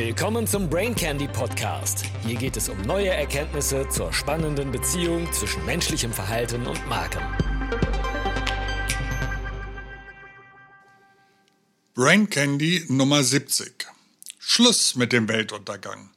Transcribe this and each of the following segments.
Willkommen zum Brain Candy Podcast. Hier geht es um neue Erkenntnisse zur spannenden Beziehung zwischen menschlichem Verhalten und Marken. Brain Candy Nummer 70. Schluss mit dem Weltuntergang.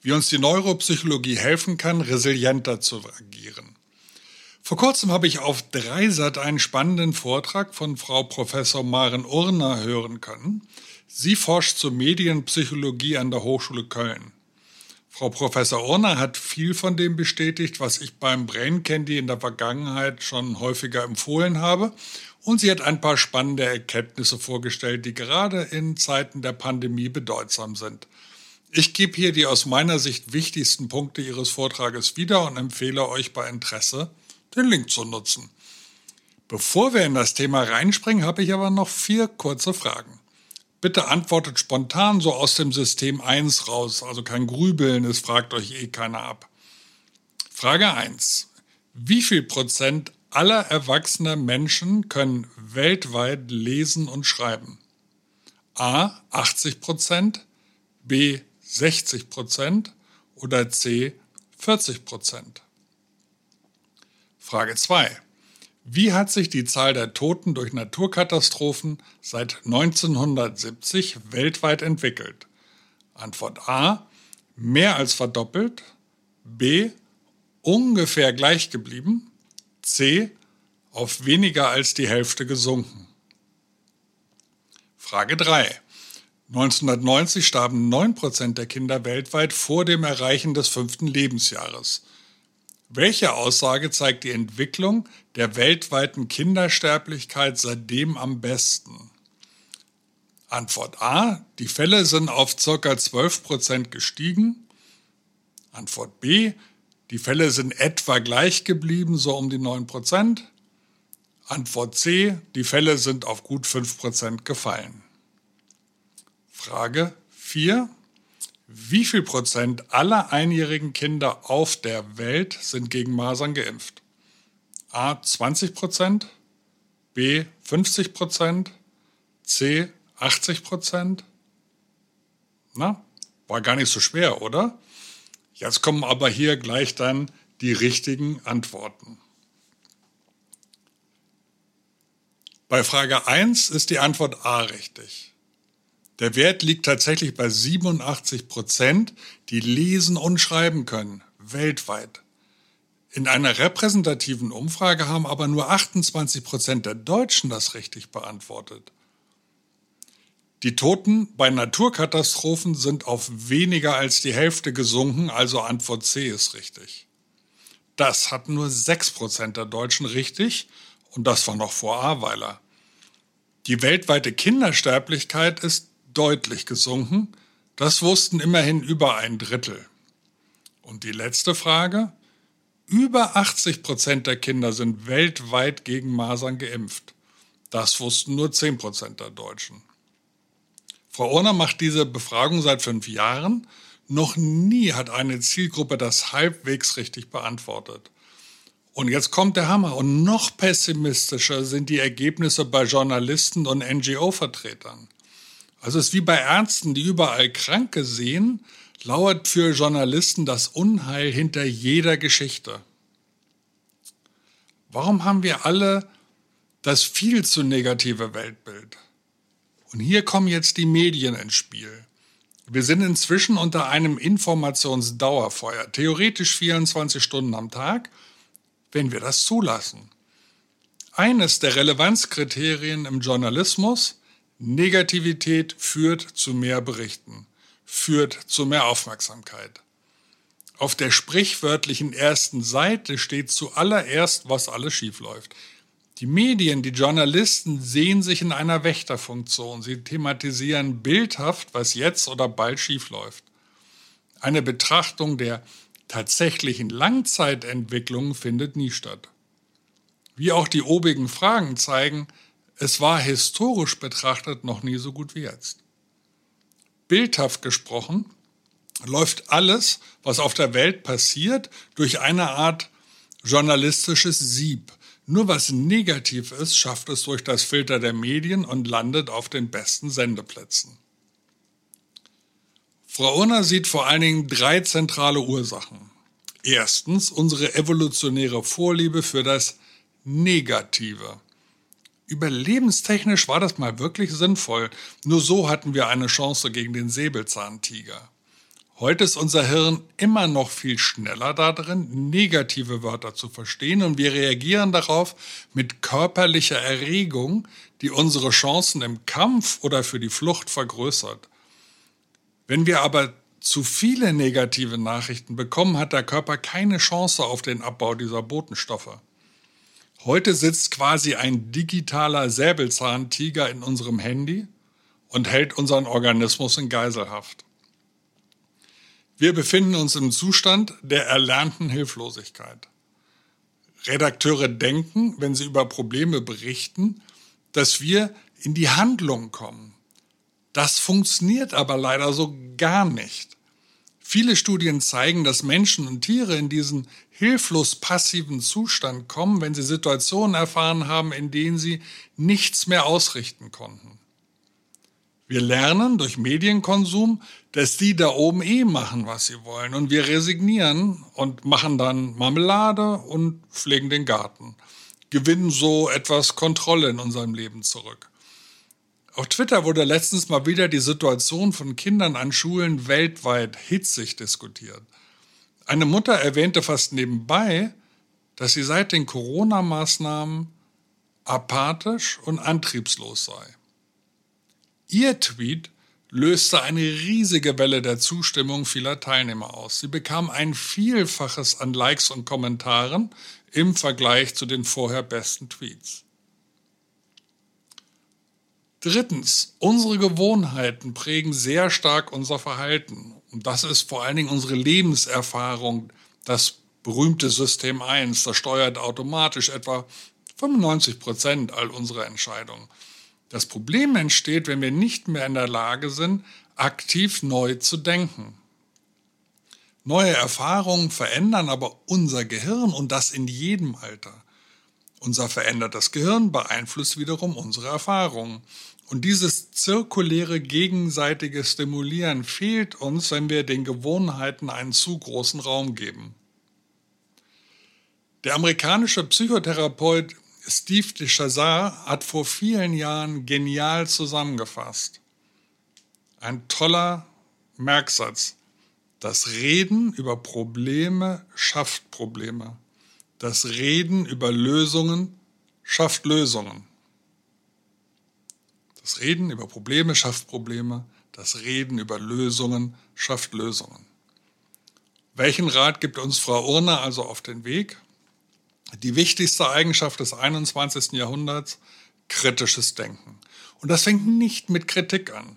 Wie uns die Neuropsychologie helfen kann, resilienter zu agieren. Vor kurzem habe ich auf Dreisat einen spannenden Vortrag von Frau Professor Maren Urner hören können. Sie forscht zur Medienpsychologie an der Hochschule Köln. Frau Professor Urner hat viel von dem bestätigt, was ich beim Brain Candy in der Vergangenheit schon häufiger empfohlen habe. Und sie hat ein paar spannende Erkenntnisse vorgestellt, die gerade in Zeiten der Pandemie bedeutsam sind. Ich gebe hier die aus meiner Sicht wichtigsten Punkte Ihres Vortrages wieder und empfehle euch bei Interesse, den Link zu nutzen. Bevor wir in das Thema reinspringen, habe ich aber noch vier kurze Fragen. Bitte antwortet spontan so aus dem System 1 raus, also kein Grübeln, es fragt euch eh keiner ab. Frage 1. Wie viel Prozent aller erwachsener Menschen können weltweit lesen und schreiben? A 80 Prozent, B 60 Prozent oder C 40 Prozent? Frage 2. Wie hat sich die Zahl der Toten durch Naturkatastrophen seit 1970 weltweit entwickelt? Antwort A. Mehr als verdoppelt. B. Ungefähr gleich geblieben. C. Auf weniger als die Hälfte gesunken. Frage 3. 1990 starben 9% der Kinder weltweit vor dem Erreichen des fünften Lebensjahres. Welche Aussage zeigt die Entwicklung der weltweiten Kindersterblichkeit seitdem am besten? Antwort A. Die Fälle sind auf ca. 12% gestiegen. Antwort B. Die Fälle sind etwa gleich geblieben, so um die 9% Antwort C. Die Fälle sind auf gut 5% gefallen. Frage 4. Wie viel Prozent aller einjährigen Kinder auf der Welt sind gegen Masern geimpft? A 20 Prozent, B 50 Prozent, C 80 Prozent? Na, war gar nicht so schwer, oder? Jetzt kommen aber hier gleich dann die richtigen Antworten. Bei Frage 1 ist die Antwort A richtig. Der Wert liegt tatsächlich bei 87 Prozent, die lesen und schreiben können, weltweit. In einer repräsentativen Umfrage haben aber nur 28 Prozent der Deutschen das richtig beantwortet. Die Toten bei Naturkatastrophen sind auf weniger als die Hälfte gesunken, also Antwort C ist richtig. Das hatten nur 6 Prozent der Deutschen richtig und das war noch vor Ahrweiler. Die weltweite Kindersterblichkeit ist deutlich gesunken. Das wussten immerhin über ein Drittel. Und die letzte Frage? Über 80 Prozent der Kinder sind weltweit gegen Masern geimpft. Das wussten nur 10 Prozent der Deutschen. Frau Orner macht diese Befragung seit fünf Jahren. Noch nie hat eine Zielgruppe das halbwegs richtig beantwortet. Und jetzt kommt der Hammer. Und noch pessimistischer sind die Ergebnisse bei Journalisten und NGO-Vertretern. Also es ist wie bei Ärzten, die überall Kranke sehen, lauert für Journalisten das Unheil hinter jeder Geschichte. Warum haben wir alle das viel zu negative Weltbild? Und hier kommen jetzt die Medien ins Spiel. Wir sind inzwischen unter einem Informationsdauerfeuer, theoretisch 24 Stunden am Tag, wenn wir das zulassen. Eines der Relevanzkriterien im Journalismus Negativität führt zu mehr Berichten, führt zu mehr Aufmerksamkeit. Auf der sprichwörtlichen ersten Seite steht zuallererst, was alles schiefläuft. Die Medien, die Journalisten sehen sich in einer Wächterfunktion. Sie thematisieren bildhaft, was jetzt oder bald schiefläuft. Eine Betrachtung der tatsächlichen Langzeitentwicklung findet nie statt. Wie auch die obigen Fragen zeigen, es war historisch betrachtet noch nie so gut wie jetzt. Bildhaft gesprochen läuft alles, was auf der Welt passiert, durch eine Art journalistisches Sieb. Nur was negativ ist, schafft es durch das Filter der Medien und landet auf den besten Sendeplätzen. Frau Urner sieht vor allen Dingen drei zentrale Ursachen. Erstens unsere evolutionäre Vorliebe für das Negative. Überlebenstechnisch war das mal wirklich sinnvoll. Nur so hatten wir eine Chance gegen den Säbelzahntiger. Heute ist unser Hirn immer noch viel schneller darin, negative Wörter zu verstehen und wir reagieren darauf mit körperlicher Erregung, die unsere Chancen im Kampf oder für die Flucht vergrößert. Wenn wir aber zu viele negative Nachrichten bekommen, hat der Körper keine Chance auf den Abbau dieser Botenstoffe. Heute sitzt quasi ein digitaler Säbelzahntiger in unserem Handy und hält unseren Organismus in Geiselhaft. Wir befinden uns im Zustand der erlernten Hilflosigkeit. Redakteure denken, wenn sie über Probleme berichten, dass wir in die Handlung kommen. Das funktioniert aber leider so gar nicht. Viele Studien zeigen, dass Menschen und Tiere in diesen hilflos passiven Zustand kommen, wenn sie Situationen erfahren haben, in denen sie nichts mehr ausrichten konnten. Wir lernen durch Medienkonsum, dass die da oben eh machen, was sie wollen. Und wir resignieren und machen dann Marmelade und pflegen den Garten. Gewinnen so etwas Kontrolle in unserem Leben zurück. Auf Twitter wurde letztens mal wieder die Situation von Kindern an Schulen weltweit hitzig diskutiert. Eine Mutter erwähnte fast nebenbei, dass sie seit den Corona-Maßnahmen apathisch und antriebslos sei. Ihr Tweet löste eine riesige Welle der Zustimmung vieler Teilnehmer aus. Sie bekam ein Vielfaches an Likes und Kommentaren im Vergleich zu den vorher besten Tweets. Drittens, unsere Gewohnheiten prägen sehr stark unser Verhalten. Und das ist vor allen Dingen unsere Lebenserfahrung, das berühmte System 1. Das steuert automatisch etwa 95 Prozent all unserer Entscheidungen. Das Problem entsteht, wenn wir nicht mehr in der Lage sind, aktiv neu zu denken. Neue Erfahrungen verändern aber unser Gehirn und das in jedem Alter. Unser verändertes Gehirn beeinflusst wiederum unsere Erfahrungen. Und dieses zirkuläre gegenseitige Stimulieren fehlt uns, wenn wir den Gewohnheiten einen zu großen Raum geben. Der amerikanische Psychotherapeut Steve de Chazard hat vor vielen Jahren genial zusammengefasst. Ein toller Merksatz. Das Reden über Probleme schafft Probleme. Das Reden über Lösungen schafft Lösungen. Das Reden über Probleme schafft Probleme. Das Reden über Lösungen schafft Lösungen. Welchen Rat gibt uns Frau Urner also auf den Weg? die wichtigste Eigenschaft des 21. Jahrhunderts, kritisches Denken. Und das fängt nicht mit Kritik an,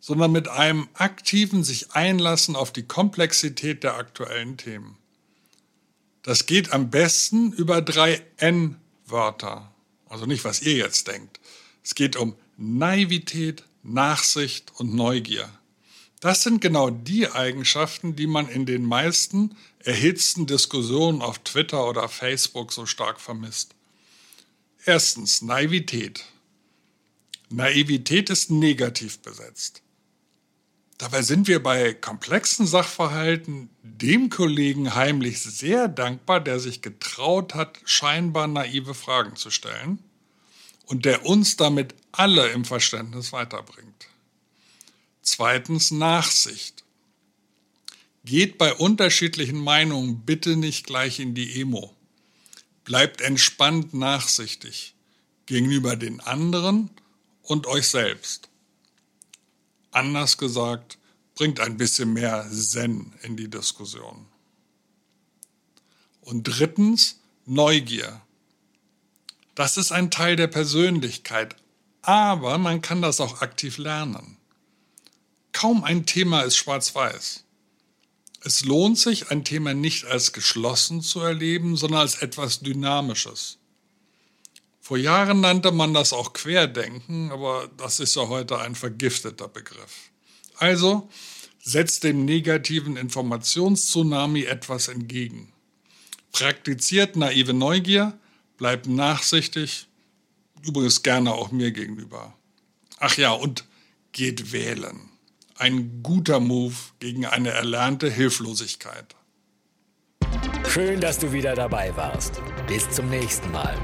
sondern mit einem aktiven sich einlassen auf die Komplexität der aktuellen Themen. Das geht am besten über drei N-Wörter. Also nicht, was ihr jetzt denkt. Es geht um Naivität, Nachsicht und Neugier. Das sind genau die Eigenschaften, die man in den meisten erhitzten Diskussionen auf Twitter oder Facebook so stark vermisst. Erstens, Naivität. Naivität ist negativ besetzt. Dabei sind wir bei komplexen Sachverhalten dem Kollegen heimlich sehr dankbar, der sich getraut hat, scheinbar naive Fragen zu stellen und der uns damit alle im Verständnis weiterbringt. Zweitens Nachsicht. Geht bei unterschiedlichen Meinungen bitte nicht gleich in die Emo. Bleibt entspannt nachsichtig gegenüber den anderen und euch selbst. Anders gesagt, bringt ein bisschen mehr Zen in die Diskussion. Und drittens, Neugier. Das ist ein Teil der Persönlichkeit, aber man kann das auch aktiv lernen. Kaum ein Thema ist schwarz-weiß. Es lohnt sich, ein Thema nicht als geschlossen zu erleben, sondern als etwas Dynamisches. Vor Jahren nannte man das auch Querdenken, aber das ist ja heute ein vergifteter Begriff. Also setzt dem negativen Informationstsunami etwas entgegen. Praktiziert naive Neugier, bleibt nachsichtig, übrigens gerne auch mir gegenüber. Ach ja, und geht wählen. ein guter Move gegen eine erlernte Hilflosigkeit. Schön, dass du wieder dabei warst. Bis zum nächsten Mal.